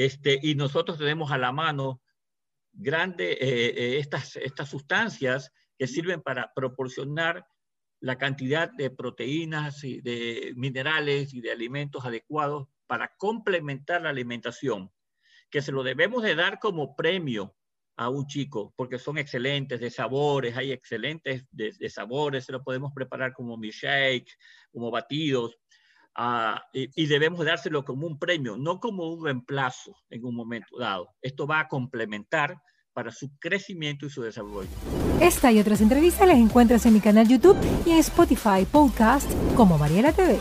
Este, y nosotros tenemos a la mano grandes estas, estas sustancias que sirven para proporcionar la cantidad de proteínas y de minerales y de alimentos adecuados para complementar la alimentación, que se lo debemos de dar como premio a un chico, porque son excelentes de sabores, hay excelentes de, sabores, se lo podemos preparar como milkshake, como batidos, ah, y, debemos dárselo como un premio, no como un reemplazo en un momento dado. Esto va a complementar para su crecimiento y su desarrollo. Esta y otras entrevistas las encuentras en mi canal YouTube y en Spotify Podcast como Mariela TV.